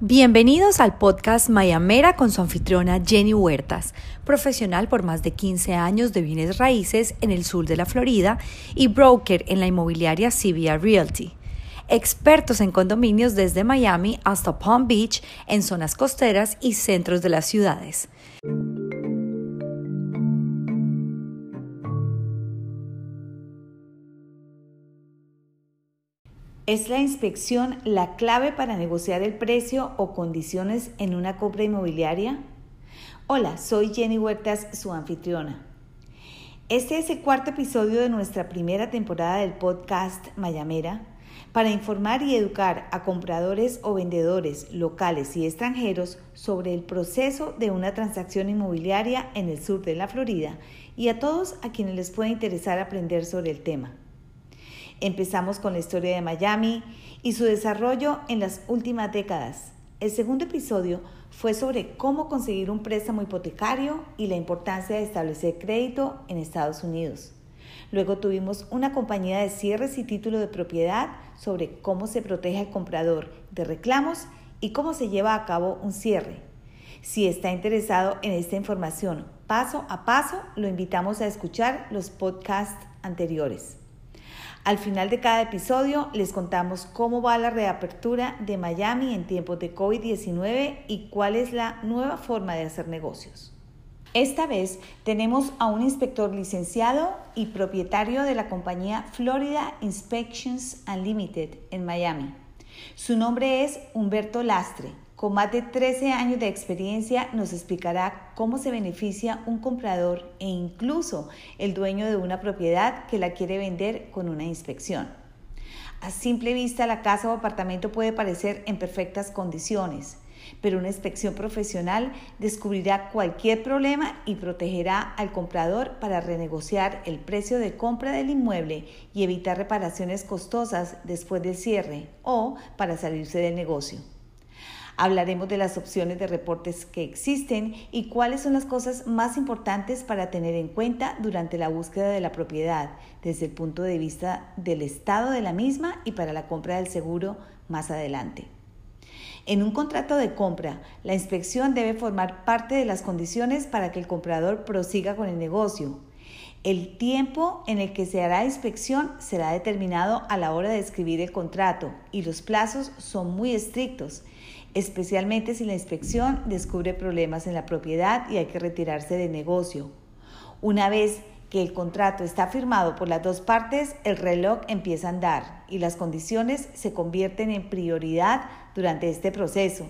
Bienvenidos al podcast Mayamera con su anfitriona Jenny Huertas, profesional por más de 15 años de bienes raíces en el sur de la Florida y broker en la inmobiliaria CBR Realty. Expertos en condominios desde Miami hasta Palm Beach, en zonas costeras y centros de las ciudades. ¿Es la inspección la clave para negociar el precio o condiciones en una compra inmobiliaria? Hola, soy Jenny Huertas, su anfitriona. Este es el cuarto episodio de nuestra primera temporada del podcast Mayamera para informar y educar a compradores o vendedores locales y extranjeros sobre el proceso de una transacción inmobiliaria en el sur de la Florida y a todos a quienes les pueda interesar aprender sobre el tema. Empezamos con la historia de Miami y su desarrollo en las últimas décadas. El segundo episodio fue sobre cómo conseguir un préstamo hipotecario y la importancia de establecer crédito en Estados Unidos. Luego tuvimos una compañía de cierres y título de propiedad sobre cómo se protege al comprador de reclamos y cómo se lleva a cabo un cierre. Si está interesado en esta información paso a paso, lo invitamos a escuchar los podcasts anteriores. Al final de cada episodio les contamos cómo va la reapertura de Miami en tiempos de COVID-19 y cuál es la nueva forma de hacer negocios. Esta vez tenemos a un inspector licenciado y propietario de la compañía Florida Inspections Unlimited en Miami. Su nombre es Humberto Lastre con más de 13 años de experiencia nos explicará cómo se beneficia un comprador e incluso el dueño de una propiedad que la quiere vender con una inspección. A simple vista la casa o apartamento puede parecer en perfectas condiciones, pero una inspección profesional descubrirá cualquier problema y protegerá al comprador para renegociar el precio de compra del inmueble y evitar reparaciones costosas después del cierre o para salirse del negocio. Hablaremos de las opciones de reportes que existen y cuáles son las cosas más importantes para tener en cuenta durante la búsqueda de la propiedad desde el punto de vista del estado de la misma y para la compra del seguro más adelante. En un contrato de compra, la inspección debe formar parte de las condiciones para que el comprador prosiga con el negocio. El tiempo en el que se hará inspección será determinado a la hora de escribir el contrato y los plazos son muy estrictos especialmente si la inspección descubre problemas en la propiedad y hay que retirarse del negocio. Una vez que el contrato está firmado por las dos partes, el reloj empieza a andar y las condiciones se convierten en prioridad durante este proceso.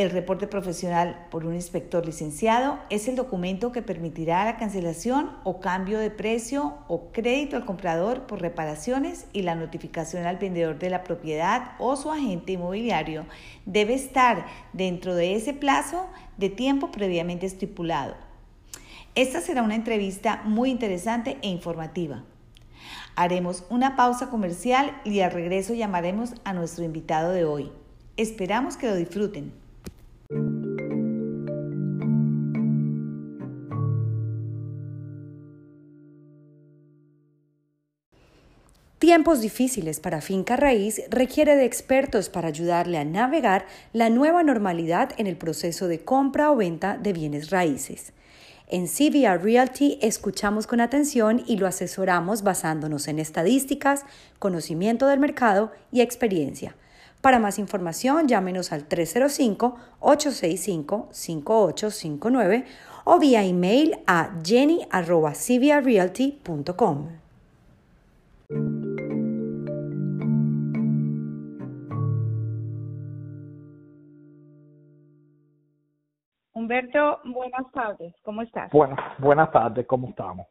El reporte profesional por un inspector licenciado es el documento que permitirá la cancelación o cambio de precio o crédito al comprador por reparaciones y la notificación al vendedor de la propiedad o su agente inmobiliario debe estar dentro de ese plazo de tiempo previamente estipulado. Esta será una entrevista muy interesante e informativa. Haremos una pausa comercial y al regreso llamaremos a nuestro invitado de hoy. Esperamos que lo disfruten. Tiempos difíciles para Finca Raíz requiere de expertos para ayudarle a navegar la nueva normalidad en el proceso de compra o venta de bienes raíces. En CVR Realty escuchamos con atención y lo asesoramos basándonos en estadísticas, conocimiento del mercado y experiencia. Para más información, llámenos al 305-865-5859 o vía email a jenny.cvrrealty.com. Humberto, buenas tardes, ¿cómo estás? Buenas, buenas tardes, ¿cómo estamos?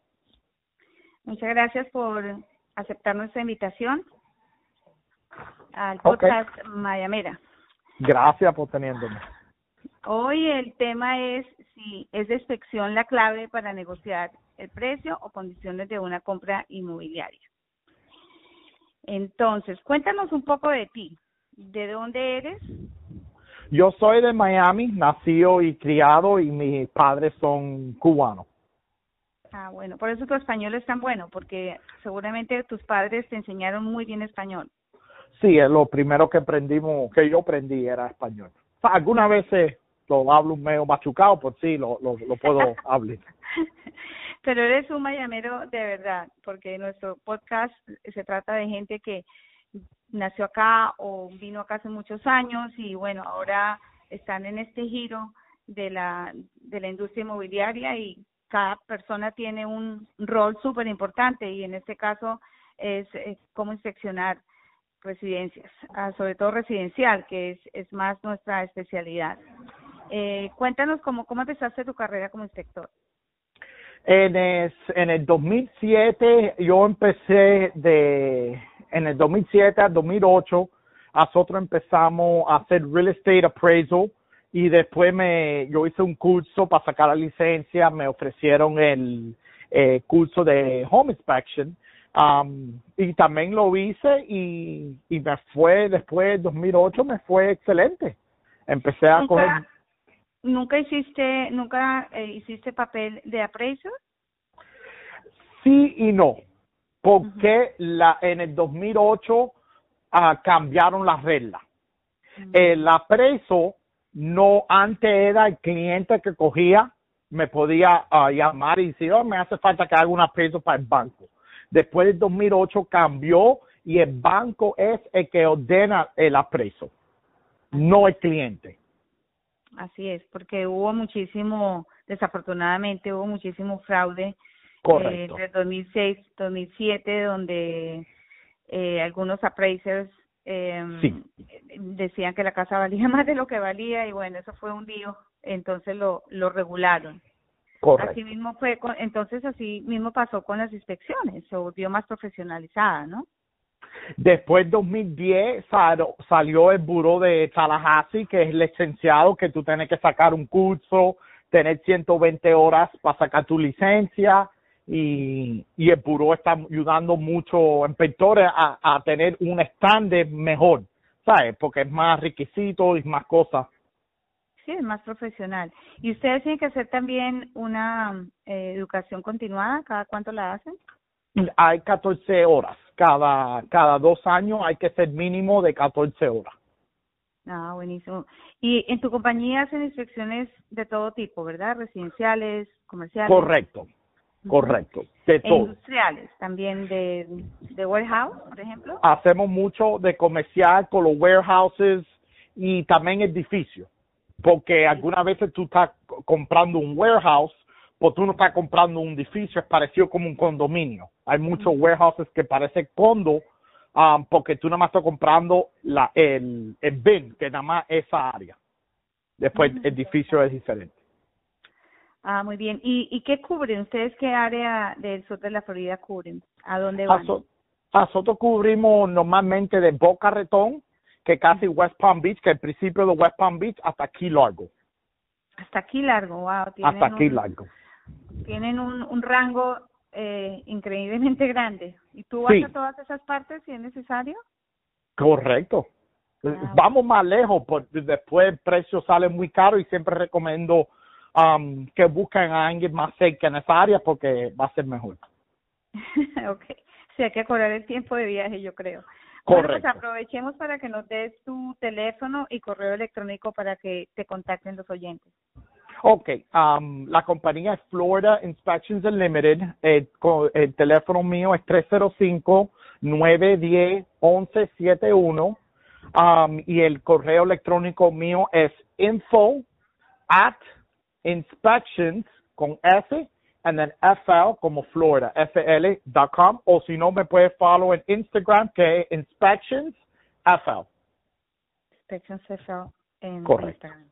Muchas gracias por aceptar nuestra invitación al podcast Mayamera. Gracias por teniéndome. Hoy el tema es si es de inspección la clave para negociar el precio o condiciones de una compra inmobiliaria. Entonces, cuéntanos un poco de ti. ¿De dónde eres? Yo soy de Miami, nacido y criado y mis padres son cubanos. Ah, bueno, por eso tu español es tan bueno, porque seguramente tus padres te enseñaron muy bien español. Sí, es lo primero que aprendimos, que yo aprendí era español. O sea, algunas veces lo hablo medio machucado, por sí, lo, lo, lo puedo hablar. Pero eres un mayamero de verdad, porque nuestro podcast se trata de gente que nació acá o vino acá hace muchos años y bueno, ahora están en este giro de la, de la industria inmobiliaria y cada persona tiene un rol súper importante y en este caso es, cómo inspeccionar residencias, ah, sobre todo residencial, que es, es más nuestra especialidad. Eh, cuéntanos cómo, cómo empezaste tu carrera como inspector. En el, en el 2007 yo empecé de, en el 2007 al 2008, nosotros empezamos a hacer real estate appraisal y después me, yo hice un curso para sacar la licencia, me ofrecieron el eh, curso de home inspection um, y también lo hice y, y me fue, después del 2008 me fue excelente. Empecé a coger ¿Nunca hiciste, nunca eh, hiciste papel de appraisal? Sí y no, porque la, en el 2008 ah, cambiaron las reglas. El appraisal no antes era el cliente que cogía, me podía uh, llamar y decir, oh, me hace falta que haga un appraisal para el banco. Después del 2008 cambió y el banco es el que ordena el appraisal, no el cliente. Así es, porque hubo muchísimo, desafortunadamente hubo muchísimo fraude eh, entre 2006 2007 donde eh, algunos appraisers eh, decían que la casa valía más de lo que valía y bueno, eso fue un lío, entonces lo, lo regularon. Correcto. Así mismo fue, entonces así mismo pasó con las inspecciones, se volvió más profesionalizada, ¿no? Después 2010 salió el buró de Tallahassee, que es licenciado, que tú tienes que sacar un curso, tener 120 horas para sacar tu licencia y, y el buró está ayudando mucho a inspectores a, a tener un estándar mejor, ¿sabes? Porque es más requisitos y más cosas. Sí, es más profesional. ¿Y ustedes tienen que hacer también una eh, educación continuada? ¿Cada cuánto la hacen? Hay 14 horas cada, cada dos años hay que ser mínimo de 14 horas. Ah, buenísimo. Y en tu compañía hacen inspecciones de todo tipo, ¿verdad? Residenciales, comerciales. Correcto, correcto, de e Industriales, también de, de warehouse, por ejemplo. Hacemos mucho de comercial con los warehouses y también edificios, porque algunas veces tú estás comprando un warehouse pues tú no estás comprando un edificio, es parecido como un condominio. Hay muchos warehouses que parecen condo um, porque tú nada más estás comprando la, el, el bin, que nada más esa área. Después el edificio es diferente. Ah, muy bien. ¿Y, ¿Y qué cubren? ¿Ustedes qué área del sur de la Florida cubren? ¿A dónde van? nosotros cubrimos normalmente de Boca Ratón, que casi West Palm Beach, que el principio de West Palm Beach, hasta aquí largo. Hasta aquí largo, wow. Hasta aquí largo tienen un, un rango eh, increíblemente grande. ¿Y tú vas a todas esas partes si es necesario? Correcto. Ah, Vamos más lejos, porque después el precio sale muy caro y siempre recomiendo um, que busquen a alguien más cerca en esa área porque va a ser mejor. ok, sí, hay que acordar el tiempo de viaje, yo creo. Pues Correcto. pues aprovechemos para que nos des tu teléfono y correo electrónico para que te contacten los oyentes. Ok, um, la compañía es Florida Inspections Unlimited. El, el teléfono mío es 305-910-1171. Um, y el correo electrónico mío es info at inspections con S and then FL como Florida, FL.com. O si no, me puede follow en Instagram que es inspections FL. Inspections FL en Correcto. Instagram.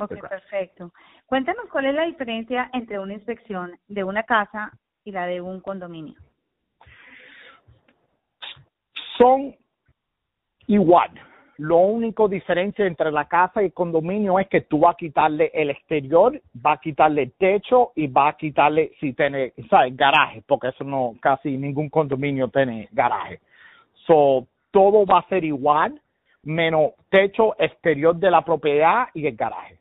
Ok, perfecto. Cuéntanos cuál es la diferencia entre una inspección de una casa y la de un condominio. Son igual. Lo único diferencia entre la casa y el condominio es que tú vas a quitarle el exterior, vas a quitarle el techo y vas a quitarle si tiene, ¿sabes? Garaje, porque eso no, casi ningún condominio tiene garaje. So, todo va a ser igual menos techo exterior de la propiedad y el garaje.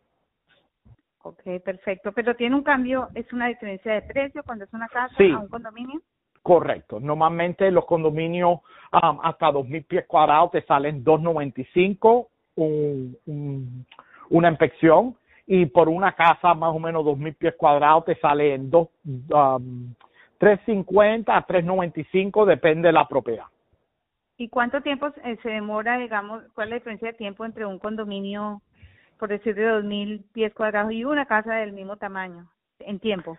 Ok, perfecto. Pero tiene un cambio, es una diferencia de precio cuando es una casa sí. a un condominio. Correcto. Normalmente los condominios um, hasta 2.000 pies cuadrados te salen 2.95 un, un, una inspección y por una casa más o menos 2.000 pies cuadrados te sale en dos, um, 3.50 a 3.95 depende de la propiedad. ¿Y cuánto tiempo se demora, digamos, cuál es la diferencia de tiempo entre un condominio, por decir, de 2.000 pies cuadrados y una casa del mismo tamaño, en tiempo?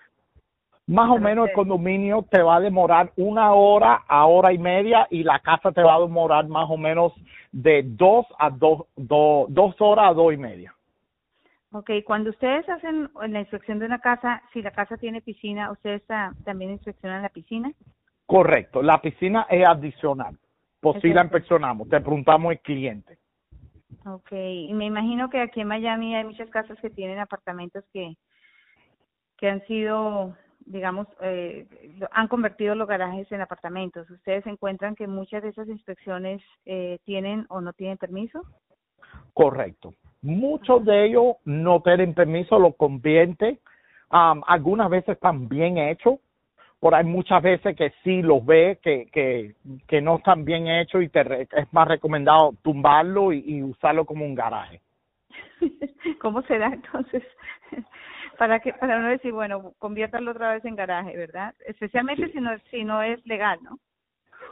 Más o menos el condominio te va a demorar una hora a hora y media y la casa te va a demorar más o menos de dos a dos, dos horas a dos y media. Ok, cuando ustedes hacen la inspección de una casa, si la casa tiene piscina, ¿ustedes también inspeccionan la piscina? Correcto, la piscina es adicional. Pues sí la inspeccionamos, te preguntamos el cliente. Ok, y me imagino que aquí en Miami hay muchas casas que tienen apartamentos que, que han sido, digamos, eh, han convertido los garajes en apartamentos. ¿Ustedes encuentran que muchas de esas inspecciones eh, tienen o no tienen permiso? Correcto. Muchos de ellos no tienen permiso, lo convierte. Um, algunas veces están bien hechos, pero hay muchas veces que sí los ve que, que, que no están bien hechos y te es más recomendado tumbarlo y, usarlo como un garaje. ¿Cómo será entonces? para que para no decir, bueno, conviértalo otra vez en garaje, ¿verdad? Especialmente si no si no es legal, ¿no?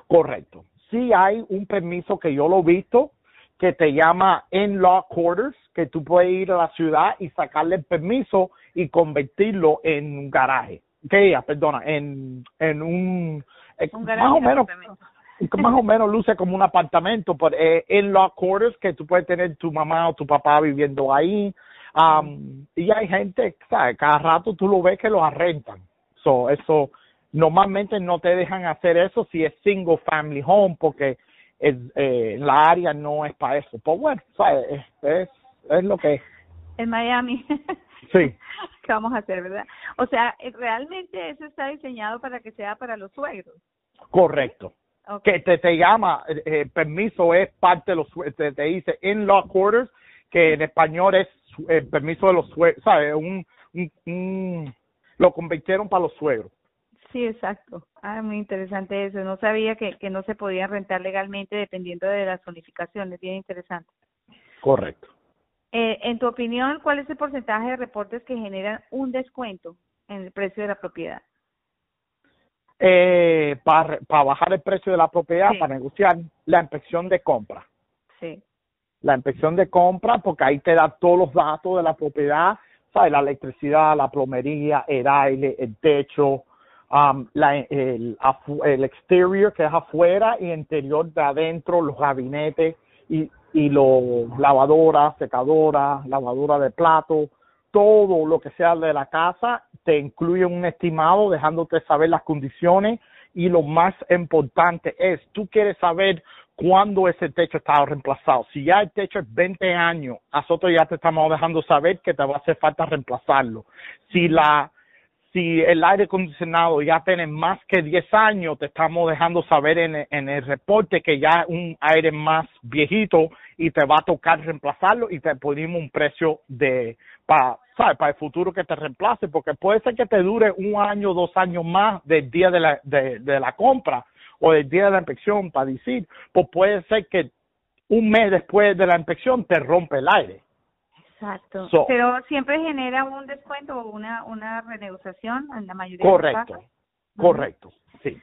Correcto. Sí hay un permiso que yo lo he visto que te llama in-law quarters, que tú puedes ir a la ciudad y sacarle el permiso y convertirlo en un garaje. Que ya, perdona, en, en un, eh, más o menos más o menos luce como un apartamento, pero eh, in-law quarters que tú puedes tener tu mamá o tu papá viviendo ahí. Um, y hay gente, ¿sabes? Cada rato tú lo ves que los arrentan. So, eso, normalmente no te dejan hacer eso si es single family home porque es, eh, la área no es para eso. Pues bueno, Es, es, es lo que es. En Miami. Sí. ¿Qué vamos a hacer, verdad? O sea, eh, realmente eso está diseñado para que sea para los suegros. Correcto. Que te, te llama, eh, eh, permiso es parte de los te, te dice in-law quarters, que en español es el permiso de los suegros, ¿sabes? Un, un, un, lo convirtieron para los suegros. Sí, exacto. Ah, muy interesante eso. No sabía que, que no se podía rentar legalmente dependiendo de las zonificaciones. Bien interesante. Correcto. Eh, en tu opinión, ¿cuál es el porcentaje de reportes que generan un descuento en el precio de la propiedad? Eh, para, para bajar el precio de la propiedad, para negociar la inspección de compra. Sí. La inspección de compra, porque ahí te da todos los datos de la propiedad, ¿sabes? La electricidad, la plomería, el aire, el techo, um, la, el, el exterior que es afuera y interior de adentro, los gabinetes y, y los lavadoras, secadoras, lavadora de plato, todo lo que sea de la casa te incluye un estimado dejándote saber las condiciones y lo más importante es, tú quieres saber cuándo ese techo está reemplazado. Si ya el techo es 20 años, nosotros ya te estamos dejando saber que te va a hacer falta reemplazarlo. Si la si el aire acondicionado ya tiene más que 10 años, te estamos dejando saber en, en el reporte que ya es un aire más viejito y te va a tocar reemplazarlo y te ponemos un precio de para para el futuro que te reemplace porque puede ser que te dure un año dos años más del día de la de, de la compra o del día de la inspección para decir pues puede ser que un mes después de la inspección te rompe el aire Exacto. Pero siempre genera un descuento o una, una renegociación en la mayoría correcto, de los casos. Correcto, sí.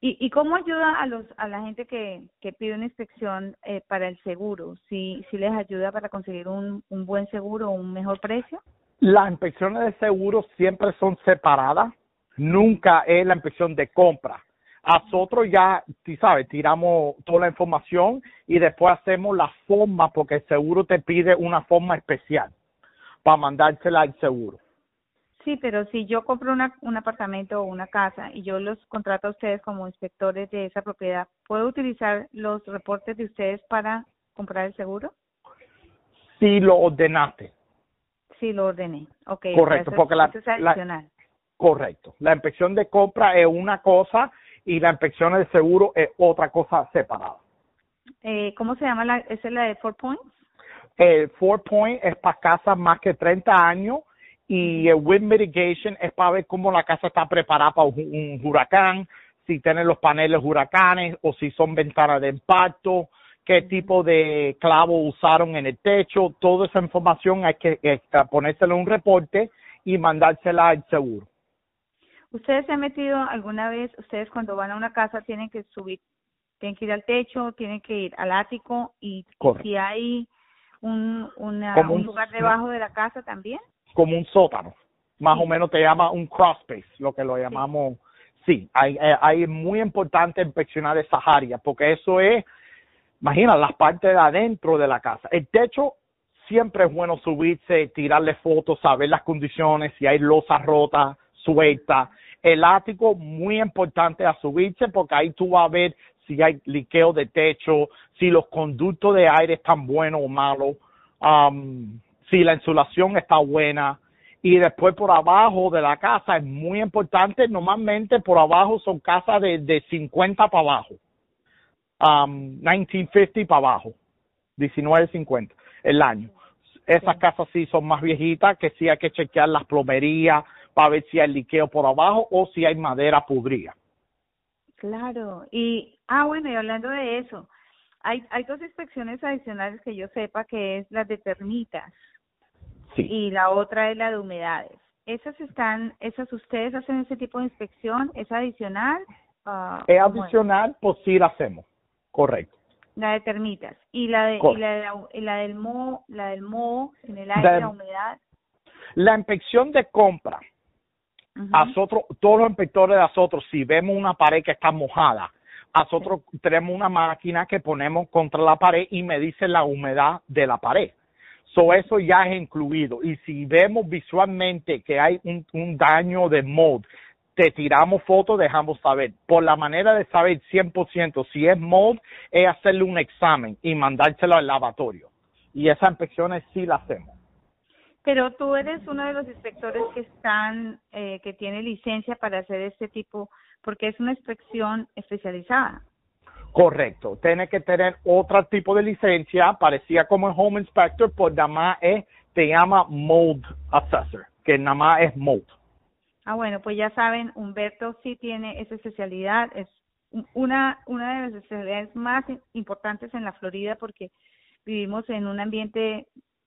¿Y, ¿Y cómo ayuda a los a la gente que, que pide una inspección eh, para el seguro? ¿Si, ¿Si les ayuda para conseguir un, un buen seguro o un mejor precio? Las inspecciones de seguro siempre son separadas. Nunca es la inspección de compra. Nosotros ya, tú sabes, tiramos toda la información y después hacemos la forma porque el seguro te pide una forma especial para mandársela al seguro. Sí, pero si yo compro una, un apartamento o una casa y yo los contrato a ustedes como inspectores de esa propiedad, ¿puedo utilizar los reportes de ustedes para comprar el seguro? Si lo ordenaste. Sí, lo ordené. Okay, correcto, porque la, adicional. correcto. La inspección de compra es una cosa y la inspección de seguro es otra cosa separada. Eh, ¿Cómo se llama la, es la de Four Points? El Four Point es para casas más que 30 años y el Wind Mitigation es para ver cómo la casa está preparada para un, huracán, si tienen los paneles huracanes o si son ventanas de impacto, qué tipo de clavo usaron en el techo, toda esa información hay que eh, ponérsela en un reporte y mandársela al seguro. ¿Ustedes se han metido alguna vez, ustedes cuando van a una casa tienen que subir, tienen que ir al techo, tienen que ir al ático y, si hay un, un, lugar debajo de la casa también? Como un sótano, más o menos te llama un cross space, lo que lo llamamos, sí, hay, eh, hay muy importante inspeccionar esas áreas porque eso es, imagina, las partes de adentro de la casa. El techo siempre es bueno subirse, tirarle fotos, saber las condiciones, si hay losas rotas, sueltas. El ático, muy importante a subirse porque ahí tú vas a ver si hay liqueo de techo, si los conductos de aire están buenos o malos, um, si la insulación está buena. Y después por abajo de la casa es muy importante, normalmente por abajo son casas de, de 50 para abajo, um, 1950 para abajo, 1950 el año. Esas casas sí son más viejitas, que sí hay que chequear las plomerías para ver si hay liqueo por abajo o si hay madera pudrida. Claro, y, ah, bueno, y hablando de eso, hay, hay dos inspecciones adicionales que yo sepa, que es la de termitas sí. y la otra es la de humedades. ¿Esas están, esas ustedes hacen ese tipo de inspección? ¿Es adicional? Uh, es adicional, pues sí la hacemos, correcto. La de termitas. ¿Y la, de, y la, de la, del moho, la del moho en el aire, la humedad? La inspección de compra. A nosotros, todos los inspectores de nosotros, si vemos una pared que está mojada, nosotros tenemos una máquina que ponemos contra la pared y me dice la humedad de la pared. So, eso ya es incluido. Y si vemos visualmente que hay un, un daño de mold, te tiramos fotos, dejamos saber. Por la manera de saber 100% si es mold, es hacerle un examen y mandárselo al lavatorio. Y esas inspecciones sí las hacemos. Pero tú eres uno de los inspectores que están, eh, que tiene licencia para hacer este tipo, porque es una inspección especializada. Correcto. Tiene que tener otro tipo de licencia, parecía como el Home Inspector, pues nada más es, te llama Mold Assessor, que nada más es Mold. Ah, bueno, pues ya saben, Humberto sí tiene esa especialidad, es una, una de las especialidades más importantes en la Florida porque vivimos en un ambiente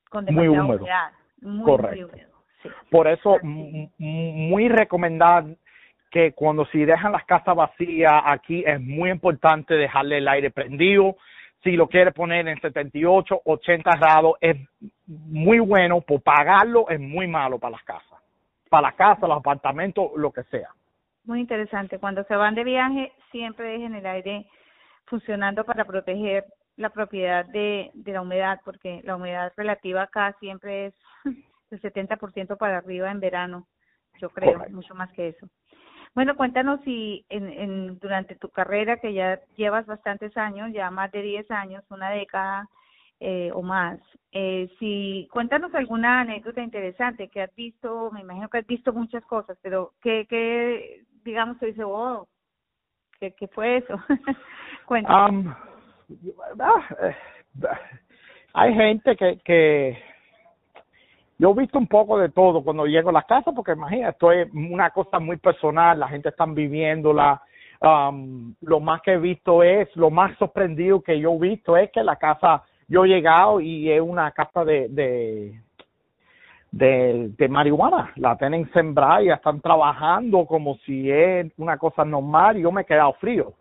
con demasiada humedad. Muy, Correcto. Por eso, muy recomendar que cuando si dejan las casas vacías, aquí es muy importante dejarle el aire prendido. Si lo quiere poner en 78, 80 grados, es muy bueno, por pagarlo es muy malo para las casas para la casa, los apartamentos, lo que sea. Muy interesante. Cuando se van de viaje, siempre dejen el aire funcionando para proteger la propiedad de, de la humedad, porque la humedad relativa acá siempre es del 70% para arriba en verano, yo creo, mucho más que eso. Bueno, cuéntanos si en, en, durante tu carrera, que ya llevas bastantes años, ya más de 10 años, una década, eh, o más. Eh, si cuéntanos alguna anécdota interesante que has visto, me imagino que has visto muchas cosas, pero que, que digamos, te dice, oh, ¿qué, qué fue eso? Cuéntanos. Um, hay gente que, que yo he visto un poco de todo cuando llego a la casa, porque imagina, esto es una cosa muy personal, la gente está viviéndola. Um, lo más que he visto es, lo más sorprendido que yo he visto es que la casa yo he llegado y es una casa de, de, de, marihuana. La tienen sembrada y están trabajando como si es una cosa normal y yo me he quedado frío.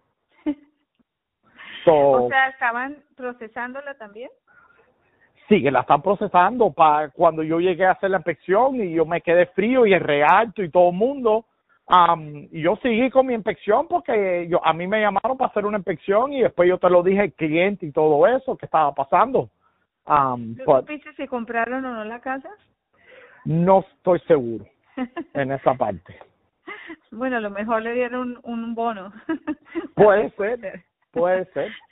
O sea, ¿estaban procesándola también? Sí, que la están procesando para cuando yo llegué a hacer la inspección y yo me quedé frío y es realto y todo el mundo Um, yo seguí con mi inspección porque yo a mí me llamaron para hacer una inspección y después yo te lo dije al cliente y todo eso que estaba pasando. Um, ¿Tú supiste si compraron o no la casa? No estoy seguro en esa parte. Bueno, a lo mejor le dieron un, un bono. puede ser, puede ser.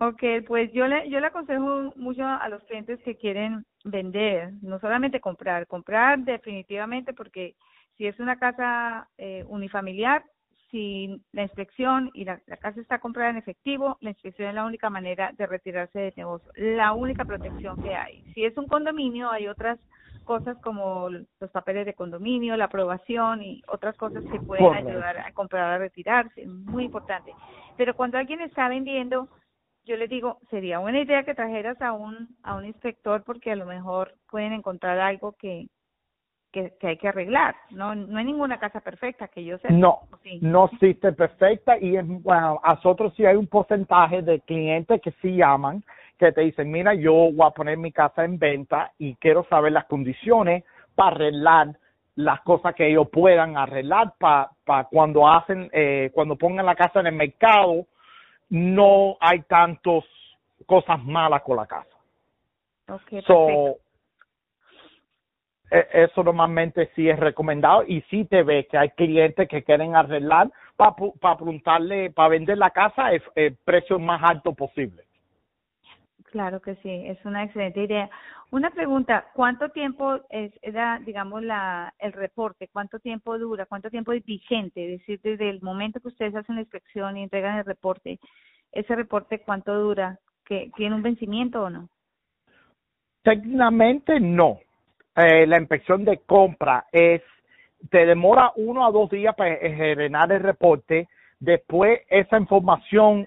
Ok, pues yo le, yo le aconsejo mucho a los clientes que quieren vender, no solamente comprar, comprar definitivamente porque si es una casa eh, unifamiliar, si la inspección y la, casa está comprada en efectivo, la inspección es la única manera de retirarse del negocio, la única protección que hay. Si es un condominio, hay otras cosas como los papeles de condominio, la aprobación y otras cosas que pueden ayudar a comprar a retirarse, muy importante. Pero cuando alguien está vendiendo, yo les digo, sería buena idea que trajeras a un a un inspector porque a lo mejor pueden encontrar algo que que, hay que arreglar. No no hay ninguna casa perfecta que yo sé. No, no existe perfecta y es, bueno, a nosotros sí hay un porcentaje de clientes que sí llaman que te dicen, mira, yo voy a poner mi casa en venta y quiero saber las condiciones para arreglar las cosas que ellos puedan arreglar para cuando hacen, eh, cuando pongan la casa en el mercado, no hay tantas cosas malas con la casa. Okay, e, eso normalmente sí es recomendado y sí te ve que hay clientes que quieren arreglar para pa preguntarle, para vender la casa el precio más alto posible. Claro que sí, es una excelente idea. Una pregunta, ¿cuánto tiempo es, era, digamos, la, el reporte? ¿Cuánto tiempo dura? ¿Cuánto tiempo es vigente? Es decir, desde el momento que ustedes hacen la inspección y entregan el reporte, ese reporte, ¿cuánto dura? ¿Que ¿Tiene un vencimiento o no? Técnicamente no. Eh, la inspección de compra es, te demora uno a dos días para generar el reporte. Después esa información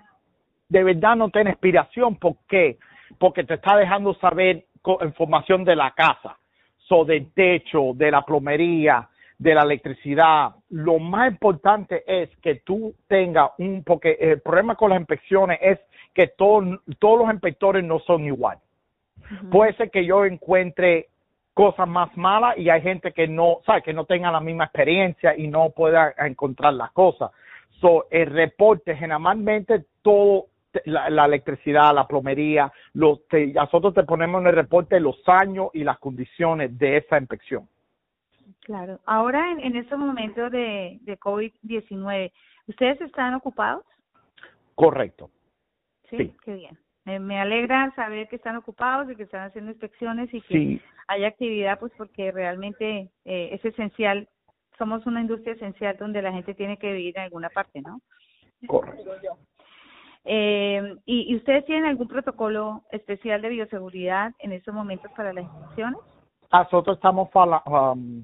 de verdad no tiene expiración. ¿Por qué? porque te está dejando saber información de la casa, so del techo, de la plomería, de la electricidad. Lo más importante es que tú tengas un, porque el problema con las inspecciones es que todos los inspectores no son igual. Puede ser que yo encuentre cosas más malas y hay gente que no, sabe, que no tenga la misma experiencia y no pueda encontrar las cosas. So, el reporte generalmente todo la, electricidad, la plomería, los, nosotros te ponemos en el reporte los años y las condiciones de esa inspección. Claro. Ahora, en, en estos momentos de, de COVID-19, ¿ustedes están ocupados? Correcto. Sí, qué bien. Me alegra saber que están ocupados y que están haciendo inspecciones y que hay actividad, pues porque realmente eh, es esencial. Somos una industria esencial donde la gente tiene que vivir en alguna parte, ¿no? Correcto. Eh, ¿y, ustedes tienen algún protocolo especial de bioseguridad en estos momentos para las inspecciones? Nosotros estamos um,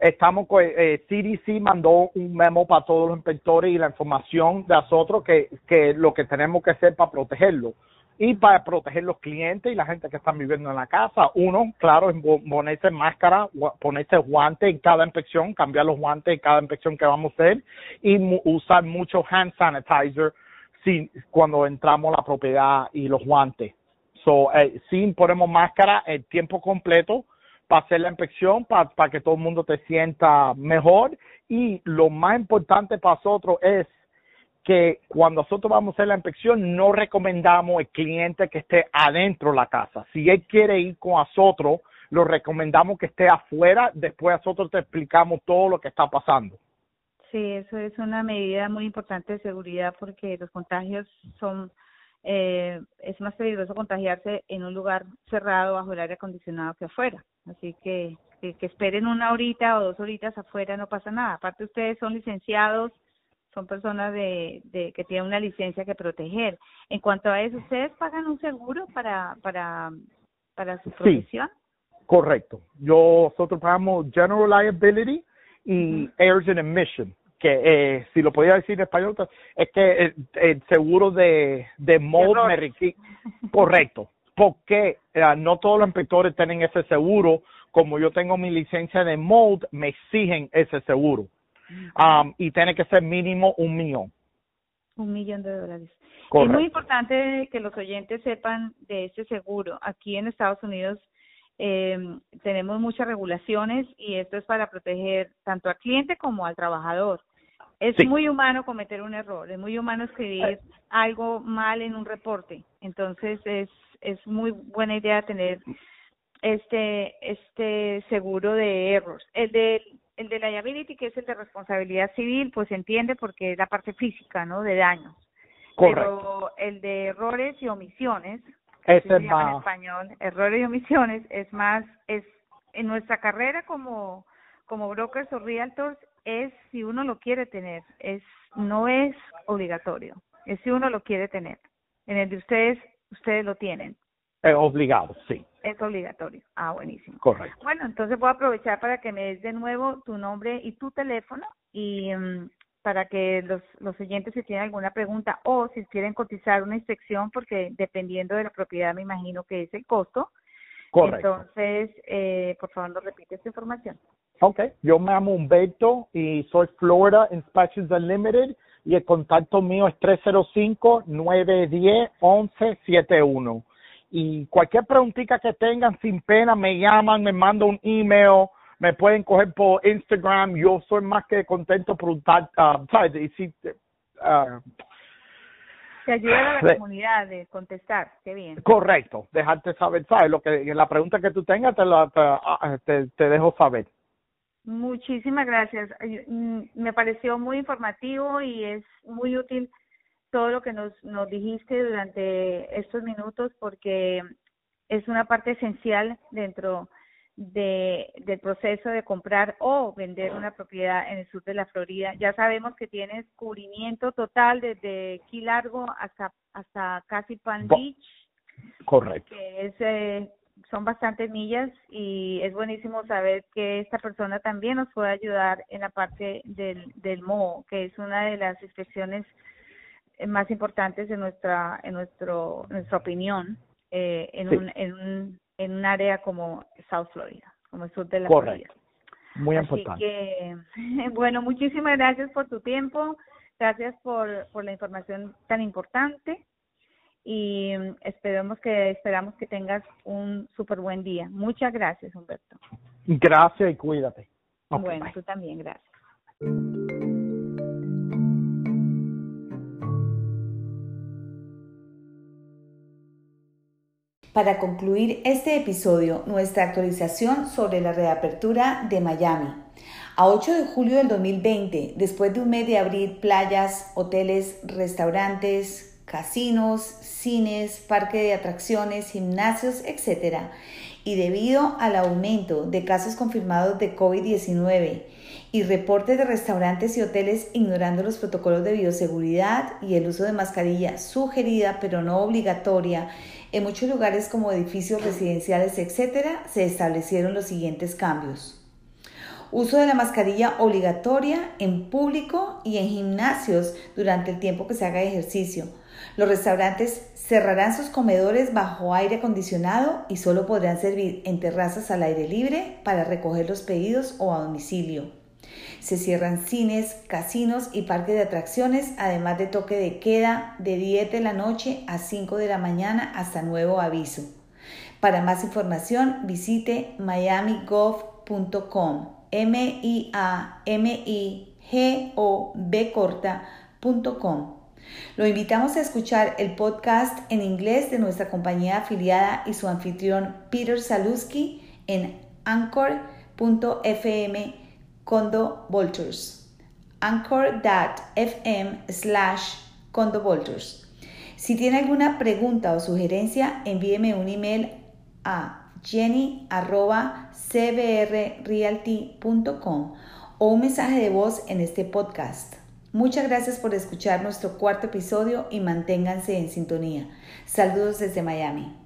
estamos eh, CDC mandó un memo para todos los inspectores y la información de nosotros que, que lo que tenemos que hacer para protegerlo y para proteger los clientes y la gente que están viviendo en la casa. Uno, claro, es ponerse máscara, ponerse guantes en cada inspección, cambiar los guantes en cada inspección que vamos a hacer y usar mucho hand sanitizer sí, cuando entramos a la propiedad y los guantes. So, eh, sí ponemos máscara el tiempo completo para hacer la inspección, para, que todo el mundo te sienta mejor. Y lo más importante para nosotros es que cuando nosotros vamos a hacer la inspección, no recomendamos el cliente que esté adentro de la casa. Si él quiere ir con nosotros, lo recomendamos que esté afuera. Después nosotros te explicamos todo lo que está pasando. Sí, eso es una medida muy importante de seguridad porque los contagios son, eh, es más peligroso contagiarse en un lugar cerrado bajo el aire acondicionado que afuera. Así que, que, esperen una horita o dos horitas afuera no pasa nada. Aparte ustedes son licenciados, son personas de, de que tienen una licencia que proteger. En cuanto a eso, ¿ustedes pagan un seguro para, para, para su profesión? Sí, correcto. Yo, nosotros pagamos General Liability y Airs and Emission que eh, si lo podía decir en español, es que el, seguro de, de mold me correcto, porque eh, no todos los inspectores tienen ese seguro, como yo tengo mi licencia de mold, me exigen ese seguro. Um, y tiene que ser mínimo un millón. Un millón de dólares. Es muy importante que los oyentes sepan de este seguro. Aquí en Estados Unidos eh, tenemos muchas regulaciones y esto es para proteger tanto al cliente como al trabajador. Es muy humano cometer un error, es muy humano escribir algo mal en un reporte. Entonces es es muy buena idea tener este este seguro de errores. El de el de liability que es el de responsabilidad civil, pues se entiende porque es la parte física, ¿no? De daños. Pero el de errores y omisiones, ese en español, errores y omisiones es más es en nuestra carrera como como brokers o realtors es si uno lo quiere tener, es no es obligatorio, es si uno lo quiere tener. En el de ustedes, ustedes lo tienen. Es obligado, sí. Es obligatorio. Ah, buenísimo. Correcto. Bueno, entonces voy a aprovechar para que me des de nuevo tu nombre y tu teléfono y mm, para que los, los oyentes si tienen alguna pregunta o si quieren cotizar una inspección, porque dependiendo de la propiedad me imagino que es el costo. Correcto. Entonces, eh, por favor, nos repite esta información. Ok, yo me llamo Humberto y soy Florida Inspections Unlimited y el contacto mío es 305-910-1171. Y cualquier preguntita que tengan, sin pena, me llaman, me mandan un email, me pueden coger por Instagram. Yo soy más que contento por uh, ¿sabes? Y si, uh, te ayuda a la comunidad de contestar, qué bien. Correcto, dejarte saber, ¿sabes? Lo que, la pregunta que tú tengas te, la, te, te dejo saber. Muchísimas gracias. Mm, me pareció muy informativo y es muy útil todo lo que nos, nos dijiste durante estos minutos porque es una parte esencial dentro de, del proceso de comprar o vender una propiedad en el sur de la Florida. Ya sabemos que tienes cubrimiento total desde Key Largo hasta, hasta casi Palm Beach. Correcto. Que es, eh, son bastantes millas y es buenísimo saber que esta persona también nos puede ayudar en la parte del, del MO, que es una de las inspecciones más importantes en nuestra en nuestro nuestra opinión eh, en un en un en un área como South Florida como el sur de la Correcto. muy importante. que, bueno muchísimas gracias por tu tiempo gracias por por la información tan importante y esperemos que esperamos que tengas un súper buen día. Muchas gracias Humberto. Gracias y cuídate. Bueno tú también gracias Para concluir este episodio, nuestra actualización sobre la reapertura de Miami. A 8 de julio del 2020, después de un mes de abrir playas, hoteles, restaurantes, casinos, cines, parque de atracciones, gimnasios, etc., y debido al aumento de casos confirmados de COVID-19 y reportes de restaurantes y hoteles ignorando los protocolos de bioseguridad y el uso de mascarilla sugerida pero no obligatoria en muchos lugares como edificios residenciales, etc., se establecieron los siguientes cambios. Uso de la mascarilla obligatoria en público y en gimnasios durante el tiempo que se haga ejercicio. Los restaurantes cerrarán sus comedores bajo aire acondicionado y solo podrán servir en terrazas al aire libre para recoger los pedidos o a domicilio. Se cierran cines, casinos y parques de atracciones, además de toque de queda de 10 de la noche a 5 de la mañana hasta nuevo aviso. Para más información visite miamigov.com, m i a m i g o b corta.com. Lo invitamos a escuchar el podcast en inglés de nuestra compañía afiliada y su anfitrión Peter Saluski en anchor.fm Condo Vultures. Anchor.fm slash. Si tiene alguna pregunta o sugerencia, envíeme un email a jenny.cbrrealty.com o un mensaje de voz en este podcast. Muchas gracias por escuchar nuestro cuarto episodio y manténganse en sintonía. Saludos desde Miami.